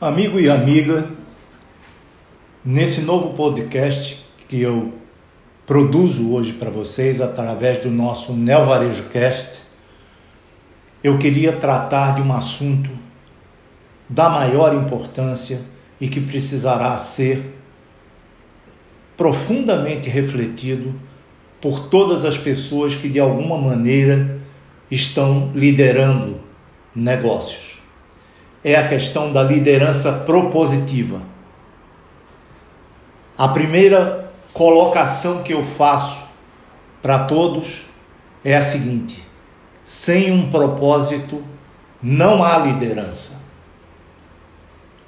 Amigo e amiga, nesse novo podcast que eu produzo hoje para vocês através do nosso Neo Varejo Cast, eu queria tratar de um assunto da maior importância e que precisará ser profundamente refletido por todas as pessoas que de alguma maneira estão liderando negócios é a questão da liderança propositiva. A primeira colocação que eu faço para todos é a seguinte: sem um propósito não há liderança.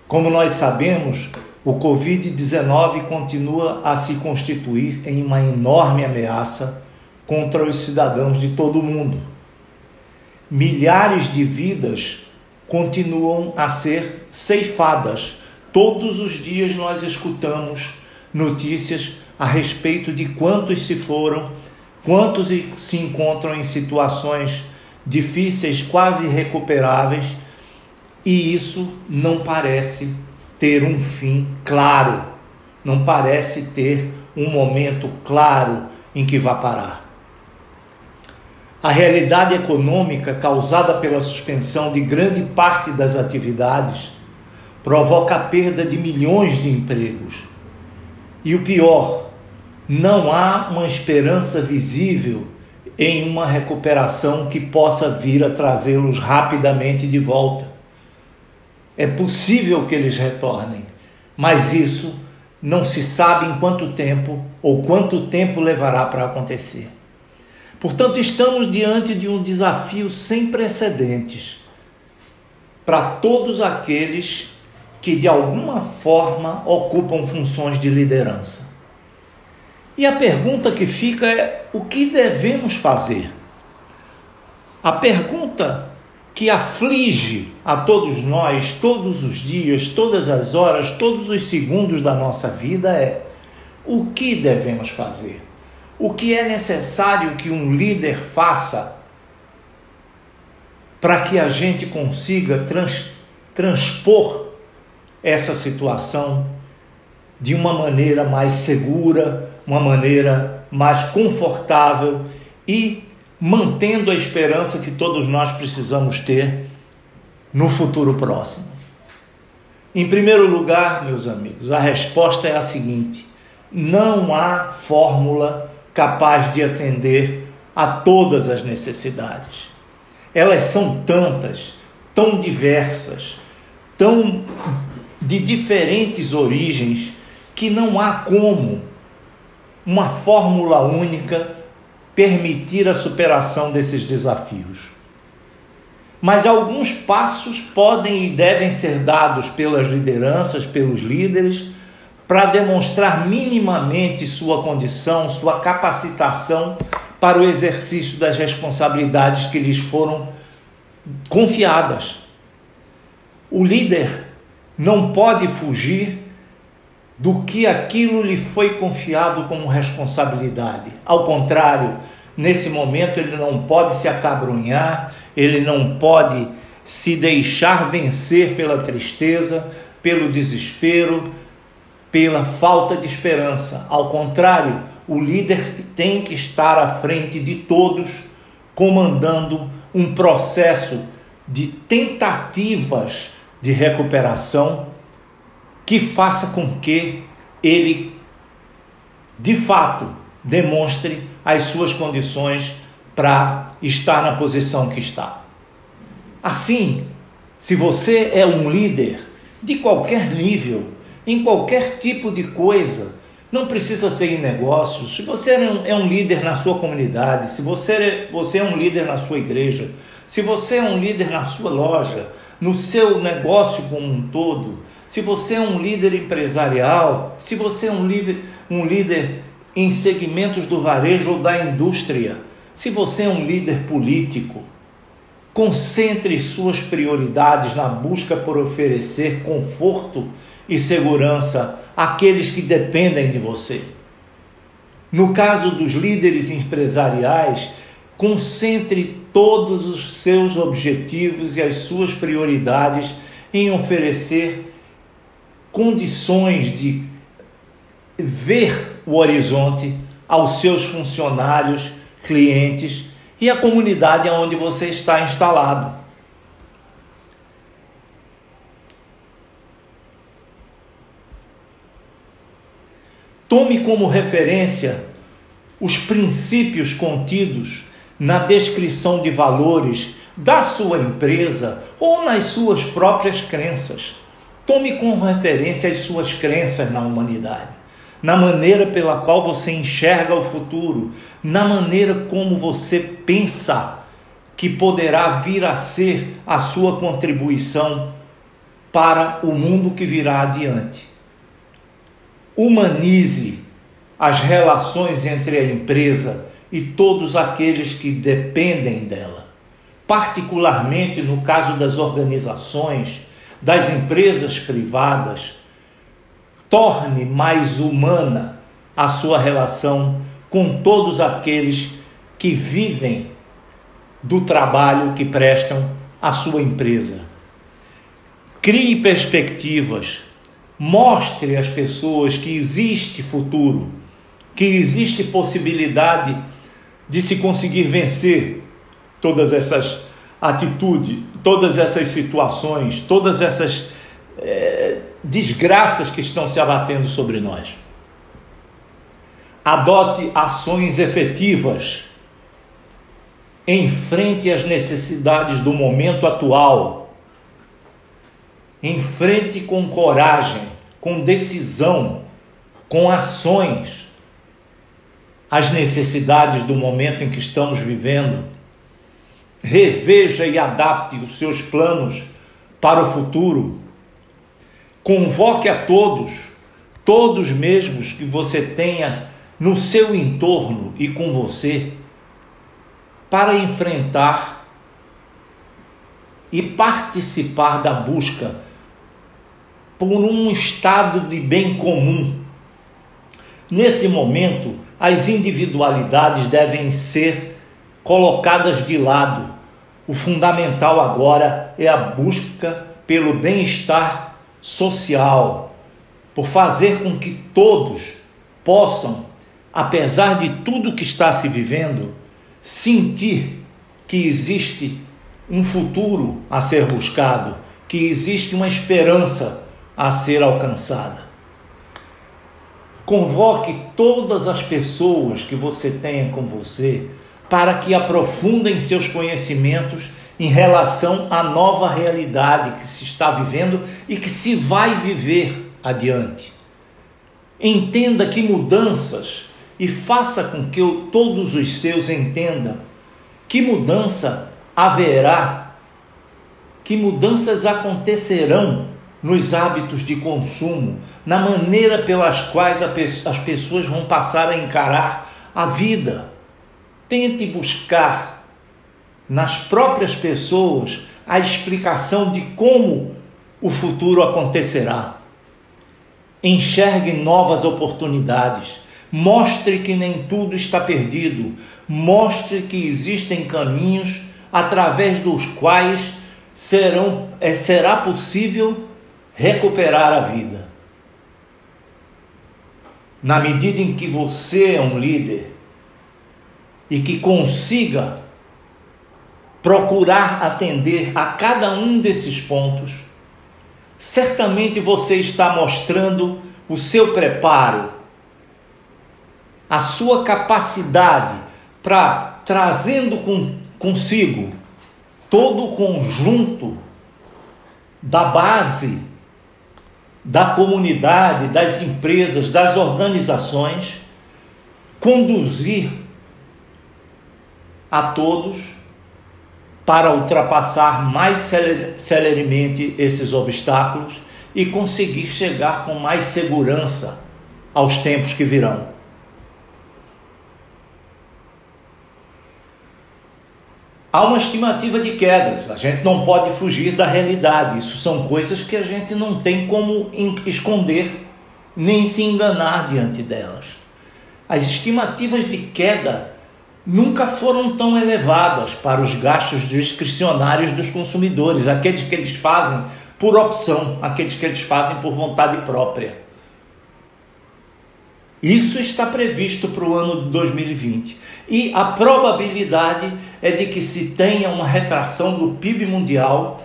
Como nós sabemos, o Covid-19 continua a se constituir em uma enorme ameaça contra os cidadãos de todo o mundo. Milhares de vidas continuam a ser ceifadas. Todos os dias nós escutamos notícias a respeito de quantos se foram, quantos se encontram em situações difíceis, quase irrecuperáveis, e isso não parece ter um fim claro, não parece ter um momento claro em que vai parar. A realidade econômica causada pela suspensão de grande parte das atividades provoca a perda de milhões de empregos. E o pior, não há uma esperança visível em uma recuperação que possa vir a trazê-los rapidamente de volta. É possível que eles retornem, mas isso não se sabe em quanto tempo ou quanto tempo levará para acontecer. Portanto, estamos diante de um desafio sem precedentes para todos aqueles que de alguma forma ocupam funções de liderança. E a pergunta que fica é: o que devemos fazer? A pergunta que aflige a todos nós, todos os dias, todas as horas, todos os segundos da nossa vida é: o que devemos fazer? O que é necessário que um líder faça para que a gente consiga trans, transpor essa situação de uma maneira mais segura, uma maneira mais confortável e mantendo a esperança que todos nós precisamos ter no futuro próximo. Em primeiro lugar, meus amigos, a resposta é a seguinte: não há fórmula capaz de atender a todas as necessidades. Elas são tantas, tão diversas, tão de diferentes origens, que não há como uma fórmula única permitir a superação desses desafios. Mas alguns passos podem e devem ser dados pelas lideranças, pelos líderes, para demonstrar minimamente sua condição, sua capacitação para o exercício das responsabilidades que lhes foram confiadas. O líder não pode fugir do que aquilo lhe foi confiado como responsabilidade. Ao contrário, nesse momento ele não pode se acabrunhar, ele não pode se deixar vencer pela tristeza, pelo desespero, pela falta de esperança. Ao contrário, o líder tem que estar à frente de todos, comandando um processo de tentativas de recuperação que faça com que ele, de fato, demonstre as suas condições para estar na posição que está. Assim, se você é um líder de qualquer nível, em qualquer tipo de coisa. Não precisa ser em negócios. Se você é um líder na sua comunidade, se você é, você é um líder na sua igreja, se você é um líder na sua loja, no seu negócio como um todo, se você é um líder empresarial, se você é um líder, um líder em segmentos do varejo ou da indústria, se você é um líder político, concentre suas prioridades na busca por oferecer conforto e segurança àqueles que dependem de você. No caso dos líderes empresariais, concentre todos os seus objetivos e as suas prioridades em oferecer condições de ver o horizonte aos seus funcionários, clientes e a comunidade onde você está instalado. Tome como referência os princípios contidos na descrição de valores da sua empresa ou nas suas próprias crenças. Tome como referência as suas crenças na humanidade, na maneira pela qual você enxerga o futuro, na maneira como você pensa que poderá vir a ser a sua contribuição para o mundo que virá adiante humanize as relações entre a empresa e todos aqueles que dependem dela, particularmente no caso das organizações, das empresas privadas, torne mais humana a sua relação com todos aqueles que vivem do trabalho que prestam à sua empresa. Crie perspectivas Mostre às pessoas que existe futuro, que existe possibilidade de se conseguir vencer todas essas atitudes, todas essas situações, todas essas é, desgraças que estão se abatendo sobre nós. Adote ações efetivas. Enfrente as necessidades do momento atual Enfrente com coragem, com decisão, com ações as necessidades do momento em que estamos vivendo. Reveja e adapte os seus planos para o futuro. Convoque a todos, todos mesmos que você tenha no seu entorno e com você, para enfrentar e participar da busca por um estado de bem comum. Nesse momento, as individualidades devem ser colocadas de lado. O fundamental agora é a busca pelo bem-estar social, por fazer com que todos possam, apesar de tudo que está se vivendo, sentir que existe um futuro a ser buscado, que existe uma esperança a ser alcançada. Convoque todas as pessoas que você tenha com você para que aprofundem seus conhecimentos em relação à nova realidade que se está vivendo e que se vai viver adiante. Entenda que mudanças e faça com que todos os seus entendam que mudança haverá, que mudanças acontecerão nos hábitos de consumo, na maneira pelas quais as pessoas vão passar a encarar a vida. Tente buscar nas próprias pessoas a explicação de como o futuro acontecerá. Enxergue novas oportunidades. Mostre que nem tudo está perdido. Mostre que existem caminhos através dos quais serão, é, será possível recuperar a vida. Na medida em que você é um líder e que consiga procurar atender a cada um desses pontos, certamente você está mostrando o seu preparo, a sua capacidade para trazendo com, consigo todo o conjunto da base da comunidade, das empresas, das organizações, conduzir a todos para ultrapassar mais celeremente esses obstáculos e conseguir chegar com mais segurança aos tempos que virão. Há uma estimativa de quedas, a gente não pode fugir da realidade. Isso são coisas que a gente não tem como esconder nem se enganar diante delas. As estimativas de queda nunca foram tão elevadas para os gastos discricionários dos consumidores, aqueles que eles fazem por opção, aqueles que eles fazem por vontade própria. Isso está previsto para o ano de 2020. E a probabilidade é de que se tenha uma retração do PIB mundial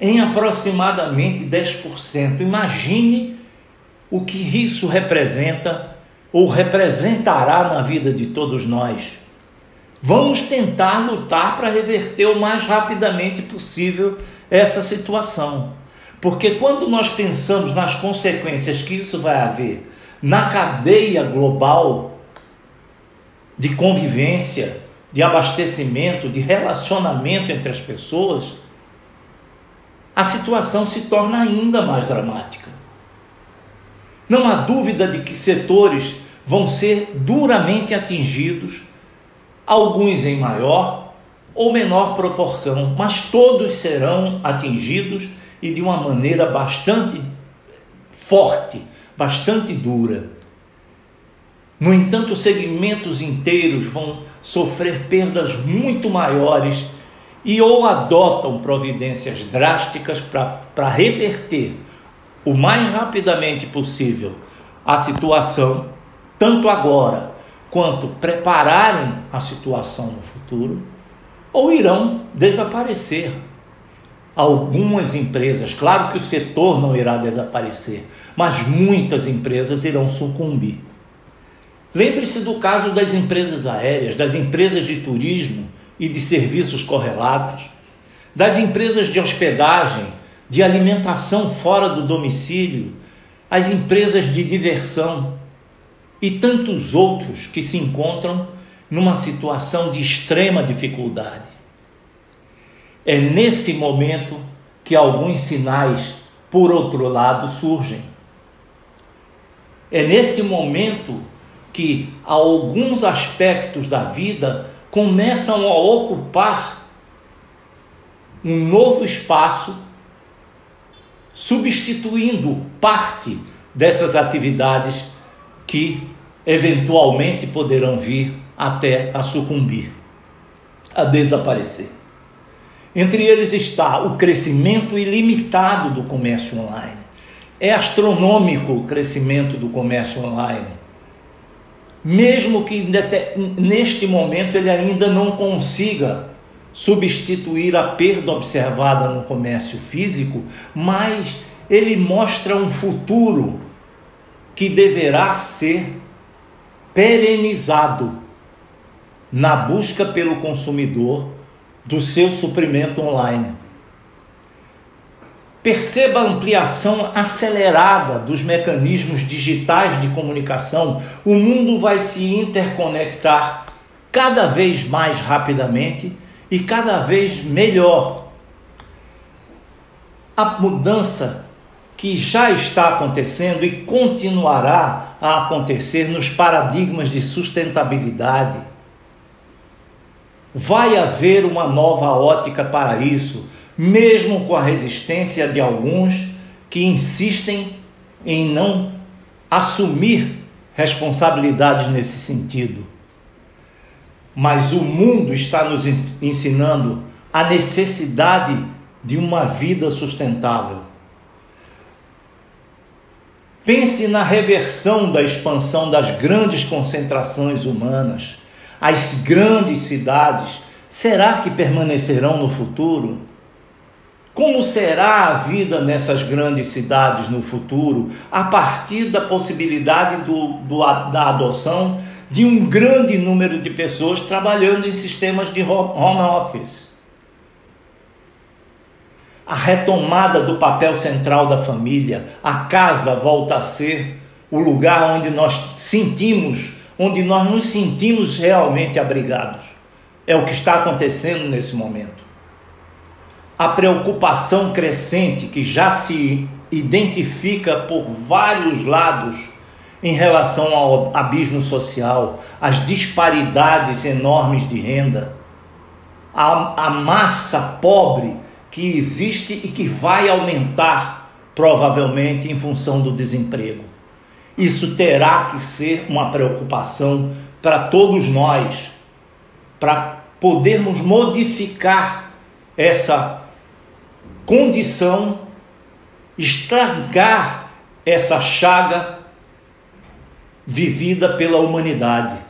em aproximadamente 10%. Imagine o que isso representa ou representará na vida de todos nós. Vamos tentar lutar para reverter o mais rapidamente possível essa situação. Porque quando nós pensamos nas consequências que isso vai haver na cadeia global de convivência, de abastecimento, de relacionamento entre as pessoas, a situação se torna ainda mais dramática. Não há dúvida de que setores vão ser duramente atingidos, alguns em maior ou menor proporção, mas todos serão atingidos e de uma maneira bastante forte, bastante dura. No entanto, segmentos inteiros vão sofrer perdas muito maiores e ou adotam providências drásticas para reverter o mais rapidamente possível a situação, tanto agora quanto prepararem a situação no futuro, ou irão desaparecer. Algumas empresas, claro que o setor não irá desaparecer, mas muitas empresas irão sucumbir. Lembre-se do caso das empresas aéreas, das empresas de turismo e de serviços correlatos, das empresas de hospedagem, de alimentação fora do domicílio, as empresas de diversão e tantos outros que se encontram numa situação de extrema dificuldade. É nesse momento que alguns sinais, por outro lado, surgem. É nesse momento que alguns aspectos da vida começam a ocupar um novo espaço, substituindo parte dessas atividades que eventualmente poderão vir até a sucumbir, a desaparecer. Entre eles está o crescimento ilimitado do comércio online. É astronômico o crescimento do comércio online mesmo que neste momento ele ainda não consiga substituir a perda observada no comércio físico, mas ele mostra um futuro que deverá ser perenizado na busca pelo consumidor do seu suprimento online. Perceba a ampliação acelerada dos mecanismos digitais de comunicação. O mundo vai se interconectar cada vez mais rapidamente e cada vez melhor. A mudança que já está acontecendo e continuará a acontecer nos paradigmas de sustentabilidade. Vai haver uma nova ótica para isso mesmo com a resistência de alguns que insistem em não assumir responsabilidades nesse sentido. Mas o mundo está nos ensinando a necessidade de uma vida sustentável. Pense na reversão da expansão das grandes concentrações humanas. As grandes cidades, será que permanecerão no futuro? Como será a vida nessas grandes cidades no futuro, a partir da possibilidade do, do, da adoção de um grande número de pessoas trabalhando em sistemas de home office? A retomada do papel central da família, a casa volta a ser o lugar onde nós sentimos, onde nós nos sentimos realmente abrigados. É o que está acontecendo nesse momento a preocupação crescente que já se identifica por vários lados em relação ao abismo social, as disparidades enormes de renda, a, a massa pobre que existe e que vai aumentar provavelmente em função do desemprego. Isso terá que ser uma preocupação para todos nós, para podermos modificar essa condição estragar essa chaga vivida pela humanidade.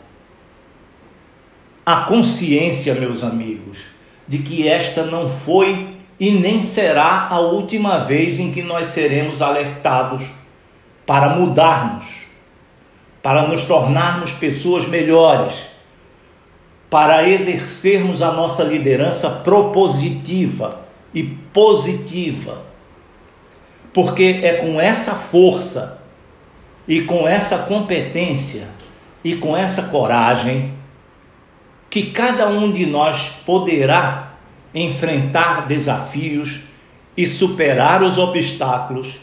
A consciência, meus amigos, de que esta não foi e nem será a última vez em que nós seremos alertados para mudarmos, para nos tornarmos pessoas melhores, para exercermos a nossa liderança propositiva e positiva. Porque é com essa força e com essa competência e com essa coragem que cada um de nós poderá enfrentar desafios e superar os obstáculos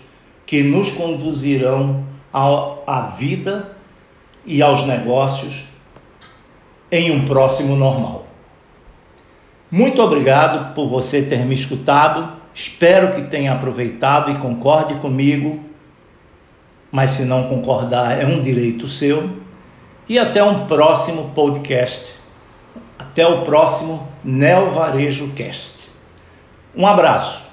que nos conduzirão à vida e aos negócios em um próximo normal. Muito obrigado por você ter me escutado. Espero que tenha aproveitado e concorde comigo. Mas se não concordar, é um direito seu. E até um próximo podcast. Até o próximo Neo Varejo Cast. Um abraço.